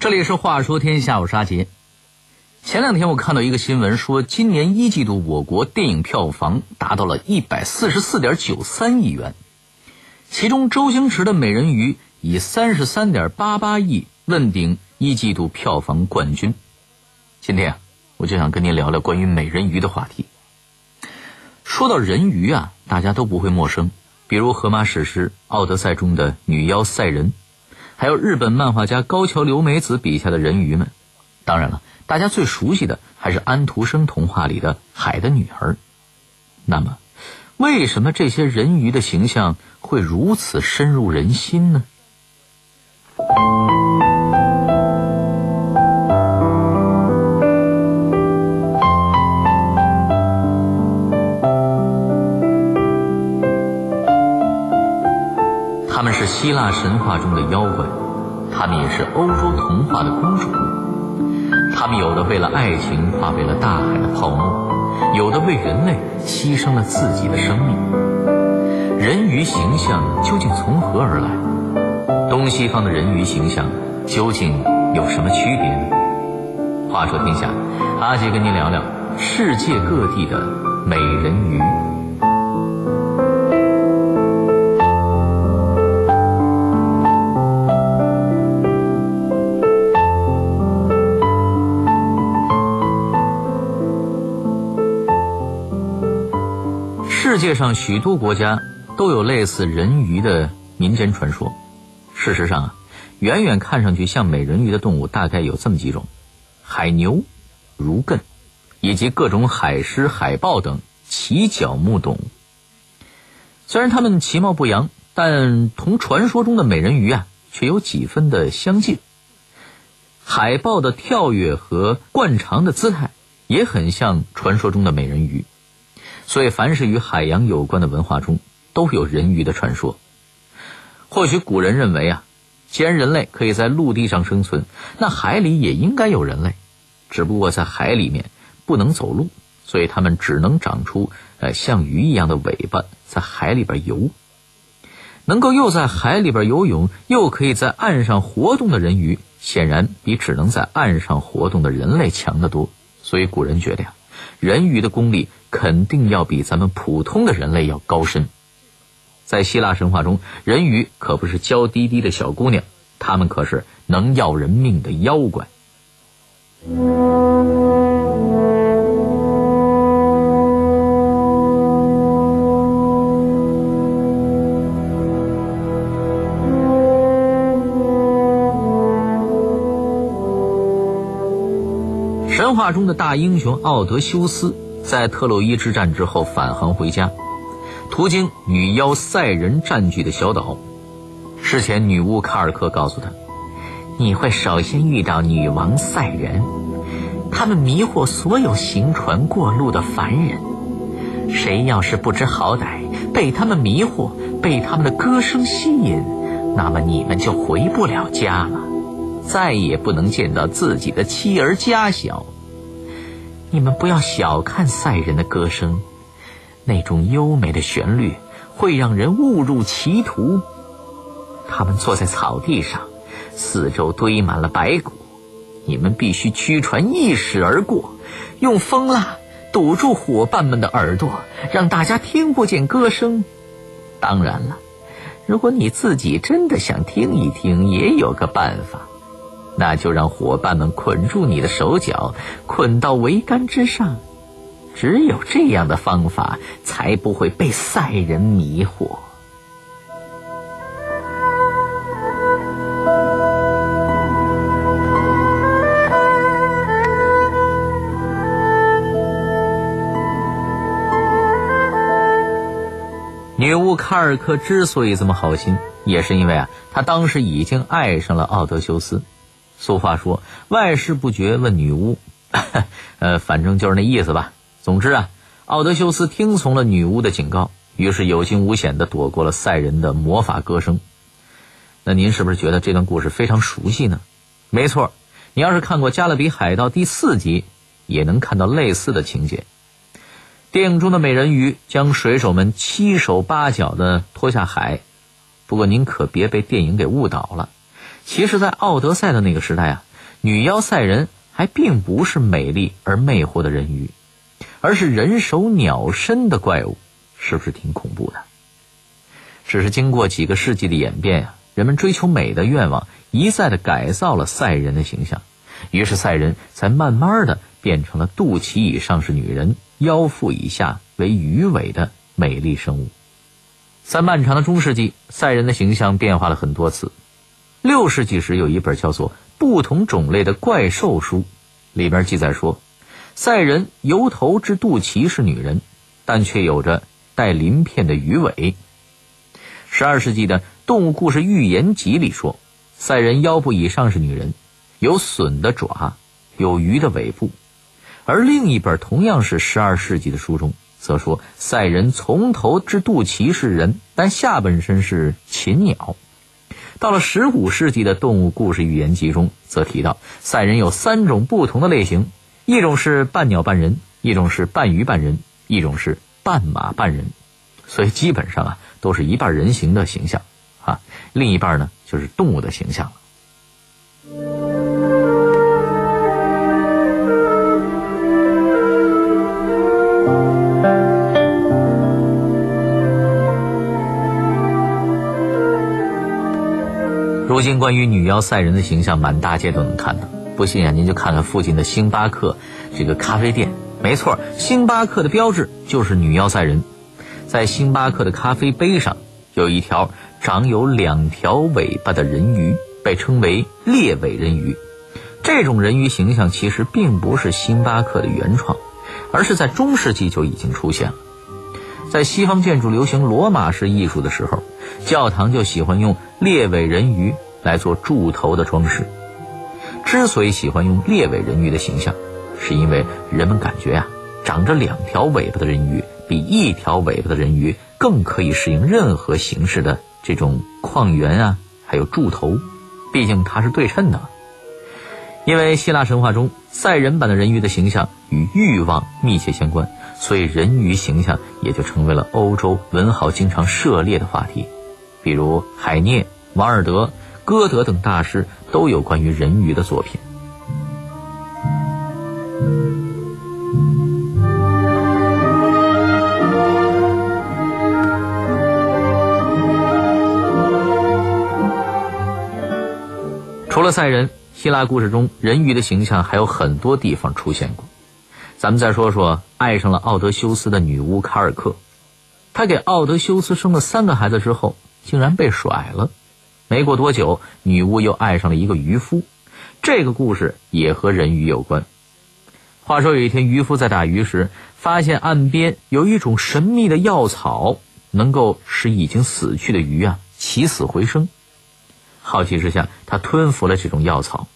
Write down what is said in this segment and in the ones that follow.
这里是《话说天下》，我是阿杰。前两天我看到一个新闻，说今年一季度我国电影票房达到了一百四十四点九三亿元，其中周星驰的《美人鱼》以三十三点八八亿问鼎一季度票房冠军。今天啊，我就想跟您聊聊关于美人鱼的话题。说到人鱼啊，大家都不会陌生，比如荷马史诗《奥德赛》中的女妖赛人，还有日本漫画家高桥留美子笔下的人鱼们。当然了。大家最熟悉的还是安徒生童话里的海的女儿。那么，为什么这些人鱼的形象会如此深入人心呢？腊神话中的妖怪，他们也是欧洲童话的公主。他们有的为了爱情化为了大海的泡沫，有的为人类牺牲了自己的生命。人鱼形象究竟从何而来？东西方的人鱼形象究竟有什么区别呢？话说天下，阿杰跟您聊聊世界各地的美人鱼。界上许多国家都有类似人鱼的民间传说。事实上啊，远远看上去像美人鱼的动物大概有这么几种：海牛、如艮，以及各种海狮、海豹等鳍脚目动物。虽然它们其貌不扬，但同传说中的美人鱼啊，却有几分的相近。海豹的跳跃和惯常的姿态也很像传说中的美人鱼。所以，凡是与海洋有关的文化中，都有人鱼的传说。或许古人认为啊，既然人类可以在陆地上生存，那海里也应该有人类。只不过在海里面不能走路，所以他们只能长出呃像鱼一样的尾巴，在海里边游。能够又在海里边游泳，又可以在岸上活动的人鱼，显然比只能在岸上活动的人类强得多。所以古人觉得呀。人鱼的功力肯定要比咱们普通的人类要高深。在希腊神话中，人鱼可不是娇滴滴的小姑娘，他们可是能要人命的妖怪。神话中的大英雄奥德修斯在特洛伊之战之后返航回家，途经女妖赛人占据的小岛。事前，女巫卡尔克告诉他：“你会首先遇到女王赛人，他们迷惑所有行船过路的凡人。谁要是不知好歹，被他们迷惑，被他们的歌声吸引，那么你们就回不了家了。”再也不能见到自己的妻儿家小。你们不要小看赛人的歌声，那种优美的旋律会让人误入歧途。他们坐在草地上，四周堆满了白骨，你们必须驱船一驶而过，用风蜡堵住伙伴们的耳朵，让大家听不见歌声。当然了，如果你自己真的想听一听，也有个办法。那就让伙伴们捆住你的手脚，捆到桅杆之上。只有这样的方法，才不会被赛人迷惑。女巫卡尔克之所以这么好心，也是因为啊，她当时已经爱上了奥德修斯。俗话说：“外事不决问女巫。”呃，反正就是那意思吧。总之啊，奥德修斯听从了女巫的警告，于是有惊无险的躲过了赛人的魔法歌声。那您是不是觉得这段故事非常熟悉呢？没错，你要是看过《加勒比海盗》第四集，也能看到类似的情节。电影中的美人鱼将水手们七手八脚的拖下海，不过您可别被电影给误导了。其实，在奥德赛的那个时代啊，女妖赛人还并不是美丽而魅惑的人鱼，而是人首鸟身的怪物，是不是挺恐怖的？只是经过几个世纪的演变呀，人们追求美的愿望一再的改造了赛人的形象，于是赛人才慢慢的变成了肚脐以上是女人，腰腹以下为鱼尾的美丽生物。在漫长的中世纪，赛人的形象变化了很多次。六世纪时，有一本叫做《不同种类的怪兽书》，里边记载说，赛人由头至肚脐是女人，但却有着带鳞片的鱼尾。十二世纪的《动物故事寓言集》里说，赛人腰部以上是女人，有隼的爪，有鱼的尾部。而另一本同样是十二世纪的书中。则说赛人从头至肚脐是人，但下半身是禽鸟。到了十五世纪的动物故事寓言集中，则提到赛人有三种不同的类型：一种是半鸟半人，一种是半鱼半人，一种是半马半人。所以基本上啊，都是一半人形的形象，啊，另一半呢就是动物的形象如今关于女妖赛人的形象，满大街都能看到。不信啊，您就看看附近的星巴克这个咖啡店。没错，星巴克的标志就是女妖赛人。在星巴克的咖啡杯上，有一条长有两条尾巴的人鱼，被称为猎尾人鱼。这种人鱼形象其实并不是星巴克的原创，而是在中世纪就已经出现了。在西方建筑流行罗马式艺术的时候，教堂就喜欢用猎尾人鱼来做柱头的装饰。之所以喜欢用猎尾人鱼的形象，是因为人们感觉呀，长着两条尾巴的人鱼比一条尾巴的人鱼更可以适应任何形式的这种矿源啊，还有柱头，毕竟它是对称的。因为希腊神话中赛人版的人鱼的形象与欲望密切相关。所以，人鱼形象也就成为了欧洲文豪经常涉猎的话题，比如海涅、王尔德、歌德等大师都有关于人鱼的作品。除了赛人，希腊故事中人鱼的形象还有很多地方出现过。咱们再说说爱上了奥德修斯的女巫卡尔克，她给奥德修斯生了三个孩子之后，竟然被甩了。没过多久，女巫又爱上了一个渔夫。这个故事也和人鱼有关。话说有一天，渔夫在打鱼时，发现岸边有一种神秘的药草，能够使已经死去的鱼啊起死回生。好奇之下，他吞服了这种药草，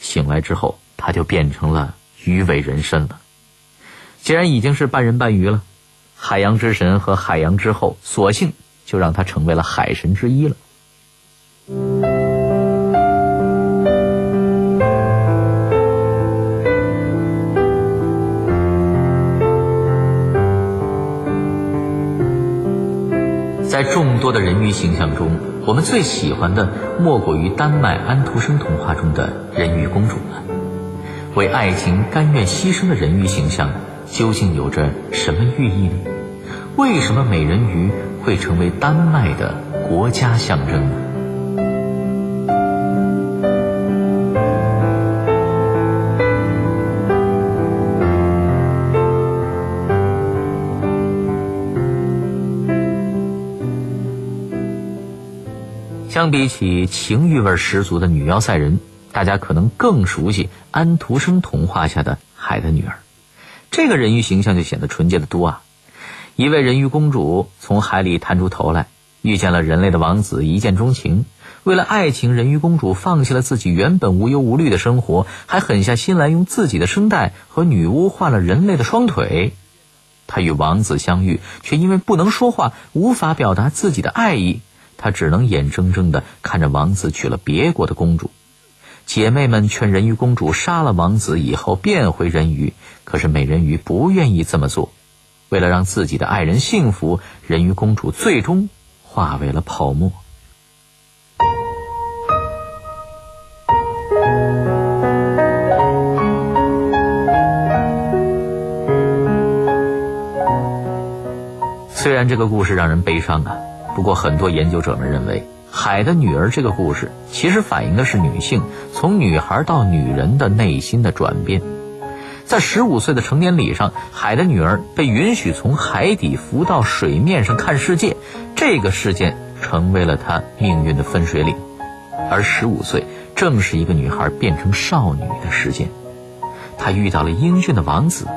醒来之后，他就变成了鱼尾人身了。既然已经是半人半鱼了，海洋之神和海洋之后，索性就让他成为了海神之一了。在众多的人鱼形象中，我们最喜欢的莫过于丹麦安徒生童话中的人鱼公主了。为爱情甘愿牺牲的人鱼形象。究竟有着什么寓意呢？为什么美人鱼会成为丹麦的国家象征？相比起情欲味十足的女妖赛人，大家可能更熟悉安徒生童话下的《海的女儿》。这个人鱼形象就显得纯洁的多啊！一位人鱼公主从海里探出头来，遇见了人类的王子，一见钟情。为了爱情，人鱼公主放弃了自己原本无忧无虑的生活，还狠下心来用自己的声带和女巫换了人类的双腿。她与王子相遇，却因为不能说话，无法表达自己的爱意，她只能眼睁睁地看着王子娶了别国的公主。姐妹们劝人鱼公主杀了王子以后变回人鱼，可是美人鱼不愿意这么做。为了让自己的爱人幸福人鱼公主最终化为了泡沫。虽然这个故事让人悲伤啊不过很多研究者们认为海的女儿这个故事其实反映的是女性从女孩到女人的内心的转变。在十五岁的成年礼上，海的女儿被允许从海底浮到水面上看世界，这个事件成为了她命运的分水岭。而十五岁正是一个女孩变成少女的时间，她遇到了英俊的王子，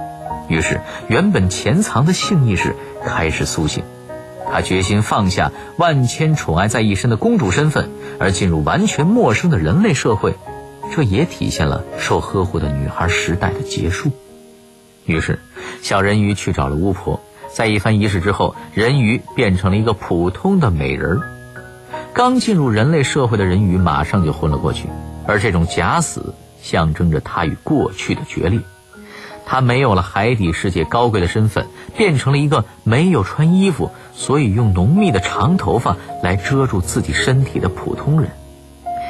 于是原本潜藏的性意识开始苏醒，她决心放下万千宠爱在一身的公主身份，而进入完全陌生的人类社会。这也体现了受呵护的女孩时代的结束。于是，小人鱼去找了巫婆，在一番仪式之后，人鱼变成了一个普通的美人儿。刚进入人类社会的人鱼马上就昏了过去，而这种假死象征着他与过去的决裂。他没有了海底世界高贵的身份，变成了一个没有穿衣服，所以用浓密的长头发来遮住自己身体的普通人。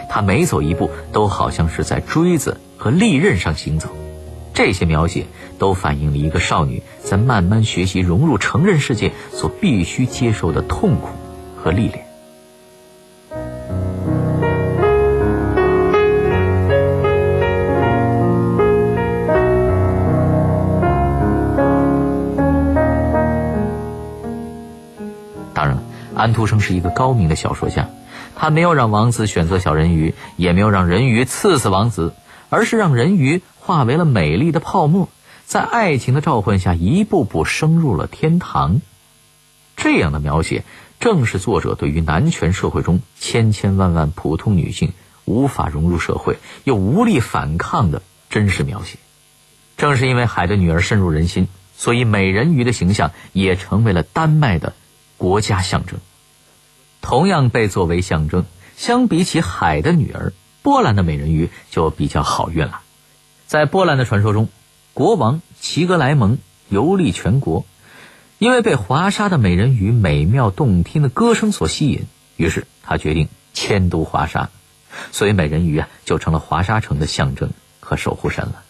他每走一步都好像是在锥子和利刃上行走，这些描写都反映了一个少女在慢慢学习融入成人世界所必须接受的痛苦和历练。当然了，安徒生是一个高明的小说家。他没有让王子选择小人鱼，也没有让人鱼刺死王子，而是让人鱼化为了美丽的泡沫，在爱情的召唤下一步步升入了天堂。这样的描写，正是作者对于男权社会中千千万万普通女性无法融入社会又无力反抗的真实描写。正是因为海的女儿深入人心，所以美人鱼的形象也成为了丹麦的国家象征。同样被作为象征，相比起海的女儿，波兰的美人鱼就比较好运了。在波兰的传说中，国王齐格莱蒙游历全国，因为被华沙的美人鱼美妙动听的歌声所吸引，于是他决定迁都华沙，所以美人鱼啊就成了华沙城的象征和守护神了。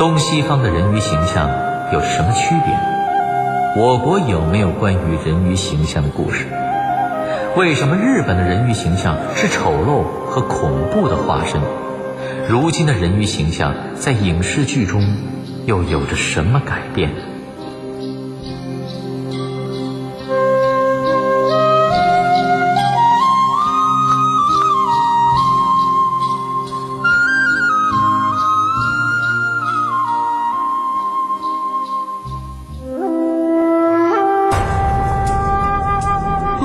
东西方的人鱼形象有什么区别？我国有没有关于人鱼形象的故事？为什么日本的人鱼形象是丑陋和恐怖的化身？如今的人鱼形象在影视剧中又有着什么改变？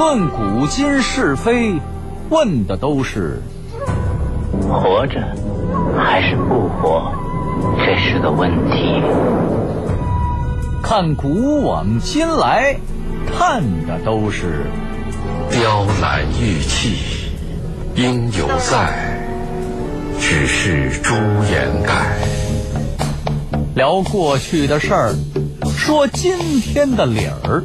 论古今是非，问的都是活着还是不活，这是个问题。看古往今来，看的都是雕栏玉砌应犹在，只是朱颜改。聊过去的事儿，说今天的理儿。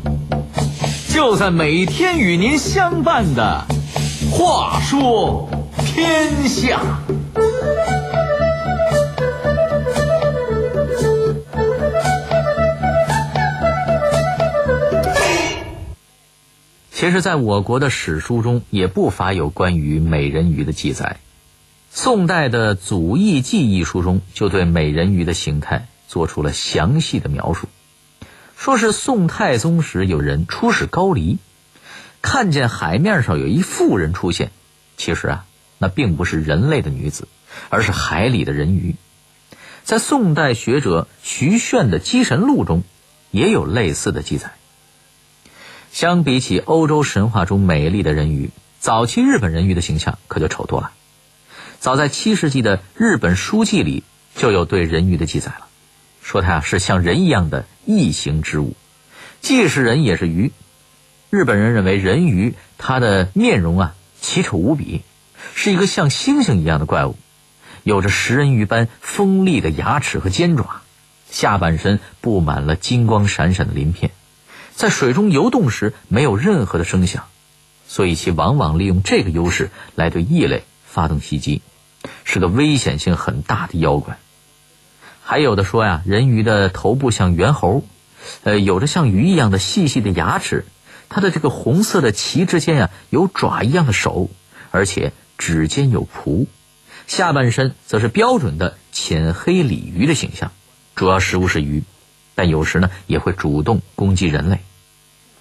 就在每天与您相伴的《话说天下》。其实，在我国的史书中，也不乏有关于美人鱼的记载。宋代的《祖义记》一书中，就对美人鱼的形态做出了详细的描述。说是宋太宗时，有人出使高丽，看见海面上有一妇人出现。其实啊，那并不是人类的女子，而是海里的人鱼。在宋代学者徐铉的《姬神录》中，也有类似的记载。相比起欧洲神话中美丽的人鱼，早期日本人鱼的形象可就丑多了。早在七世纪的日本书记里，就有对人鱼的记载了。说它是像人一样的异形之物，既是人也是鱼。日本人认为人鱼它的面容啊奇丑无比，是一个像猩猩一样的怪物，有着食人鱼般锋利的牙齿和尖爪，下半身布满了金光闪闪的鳞片，在水中游动时没有任何的声响，所以其往往利用这个优势来对异类发动袭击，是个危险性很大的妖怪。还有的说呀，人鱼的头部像猿猴，呃，有着像鱼一样的细细的牙齿，它的这个红色的鳍之间呀有爪一样的手，而且指尖有蹼，下半身则是标准的浅黑鲤鱼的形象，主要食物是鱼，但有时呢也会主动攻击人类。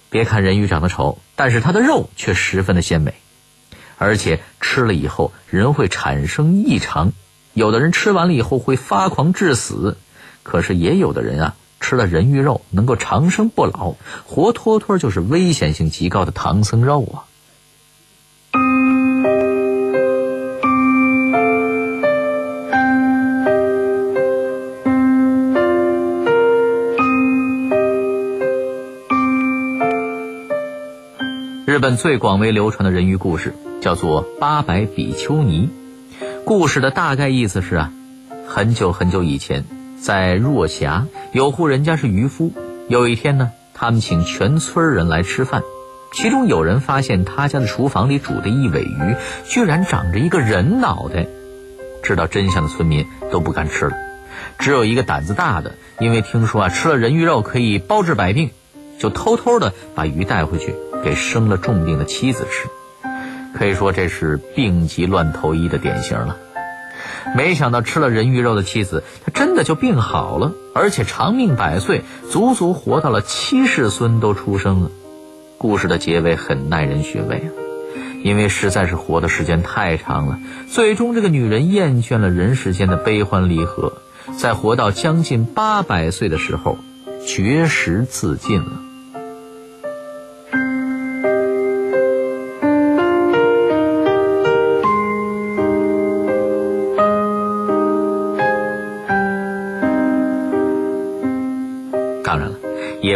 别看人鱼长得丑，但是它的肉却十分的鲜美，而且吃了以后人会产生异常。有的人吃完了以后会发狂致死，可是也有的人啊吃了人鱼肉能够长生不老，活脱脱就是危险性极高的唐僧肉啊！日本最广为流传的人鱼故事叫做八百比丘尼。故事的大概意思是啊，很久很久以前，在若霞有户人家是渔夫。有一天呢，他们请全村人来吃饭，其中有人发现他家的厨房里煮的一尾鱼居然长着一个人脑袋。知道真相的村民都不敢吃了，只有一个胆子大的，因为听说啊吃了人鱼肉可以包治百病，就偷偷的把鱼带回去给生了重病的妻子吃。可以说这是病急乱投医的典型了。没想到吃了人鱼肉的妻子，她真的就病好了，而且长命百岁，足足活到了七世孙都出生了。故事的结尾很耐人寻味啊，因为实在是活的时间太长了，最终这个女人厌倦了人世间的悲欢离合，在活到将近八百岁的时候，绝食自尽了。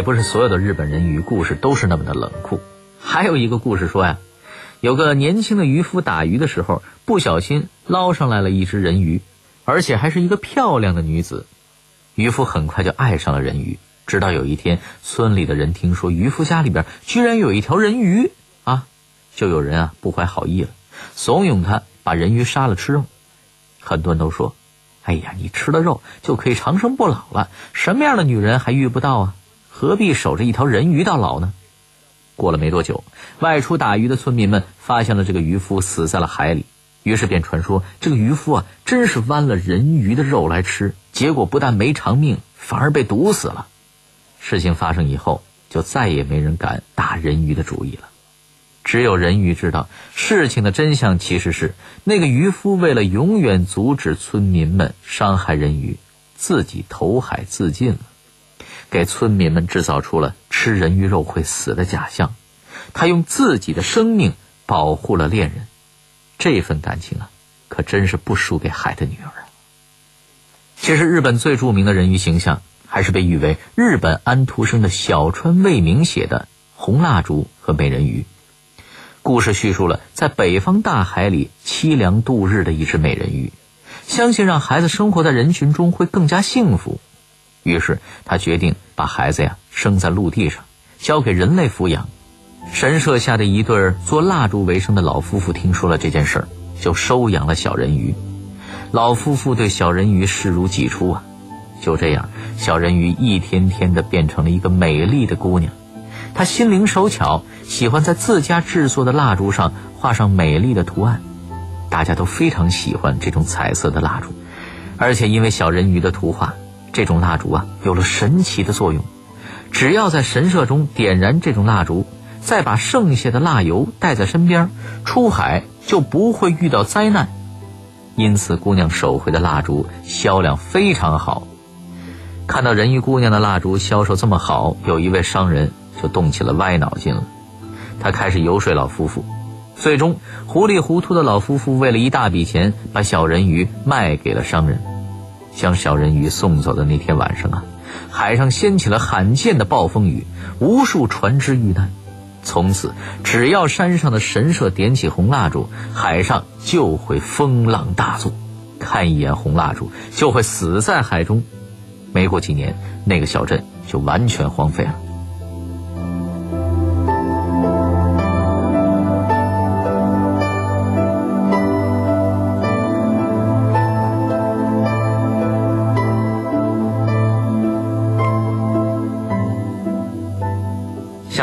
不是所有的日本人鱼故事都是那么的冷酷。还有一个故事说呀，有个年轻的渔夫打鱼的时候，不小心捞上来了一只人鱼，而且还是一个漂亮的女子。渔夫很快就爱上了人鱼。直到有一天，村里的人听说渔夫家里边居然有一条人鱼啊，就有人啊不怀好意了，怂恿他把人鱼杀了吃肉。很多人都说：“哎呀，你吃了肉就可以长生不老了，什么样的女人还遇不到啊？”何必守着一条人鱼到老呢？过了没多久，外出打鱼的村民们发现了这个渔夫死在了海里，于是便传说这个渔夫啊，真是剜了人鱼的肉来吃，结果不但没长命，反而被毒死了。事情发生以后，就再也没人敢打人鱼的主意了。只有人鱼知道，事情的真相其实是那个渔夫为了永远阻止村民们伤害人鱼，自己投海自尽了。给村民们制造出了吃人鱼肉会死的假象，他用自己的生命保护了恋人，这份感情啊，可真是不输给海的女儿啊。其实，日本最著名的人鱼形象，还是被誉为日本安徒生的小川未明写的《红蜡烛和美人鱼》。故事叙述了在北方大海里凄凉度日的一只美人鱼，相信让孩子生活在人群中会更加幸福。于是他决定把孩子呀生在陆地上，交给人类抚养。神社下的一对做蜡烛为生的老夫妇听说了这件事儿，就收养了小人鱼。老夫妇对小人鱼视如己出啊。就这样，小人鱼一天天的变成了一个美丽的姑娘。她心灵手巧，喜欢在自家制作的蜡烛上画上美丽的图案。大家都非常喜欢这种彩色的蜡烛，而且因为小人鱼的图画。这种蜡烛啊，有了神奇的作用。只要在神社中点燃这种蜡烛，再把剩下的蜡油带在身边，出海就不会遇到灾难。因此，姑娘手绘的蜡烛销量非常好。看到人鱼姑娘的蜡烛销售这么好，有一位商人就动起了歪脑筋了。他开始游说老夫妇，最终糊里糊涂的老夫妇为了一大笔钱，把小人鱼卖给了商人。将小人鱼送走的那天晚上啊，海上掀起了罕见的暴风雨，无数船只遇难。从此，只要山上的神社点起红蜡烛，海上就会风浪大作，看一眼红蜡烛就会死在海中。没过几年，那个小镇就完全荒废了。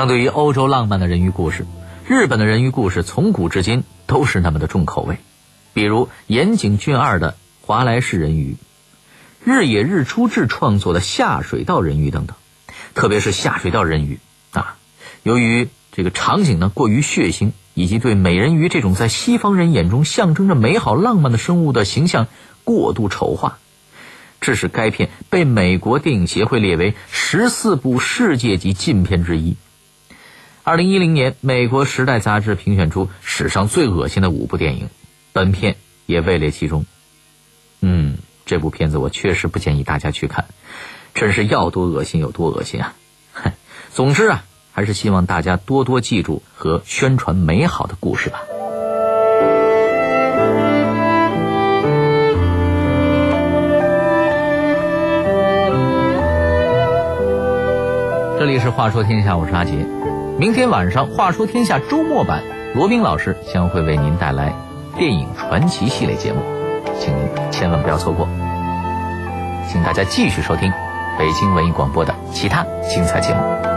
相对于欧洲浪漫的人鱼故事，日本的人鱼故事从古至今都是那么的重口味。比如岩井俊二的《华莱士人鱼》，日野日出志创作的《下水道人鱼》等等。特别是下水道人鱼啊，由于这个场景呢过于血腥，以及对美人鱼这种在西方人眼中象征着美好浪漫的生物的形象过度丑化，致使该片被美国电影协会列为十四部世界级禁片之一。二零一零年，美国《时代》杂志评选出史上最恶心的五部电影，本片也位列其中。嗯，这部片子我确实不建议大家去看。真是要多恶心有多恶心啊！哼 总之啊，还是希望大家多多记住和宣传美好的故事吧。这里是《话说天下》，我是阿杰。明天晚上《话说天下》周末版，罗宾老师将会为您带来电影传奇系列节目，请您千万不要错过。请大家继续收听。北京文艺广播的其他精彩节目。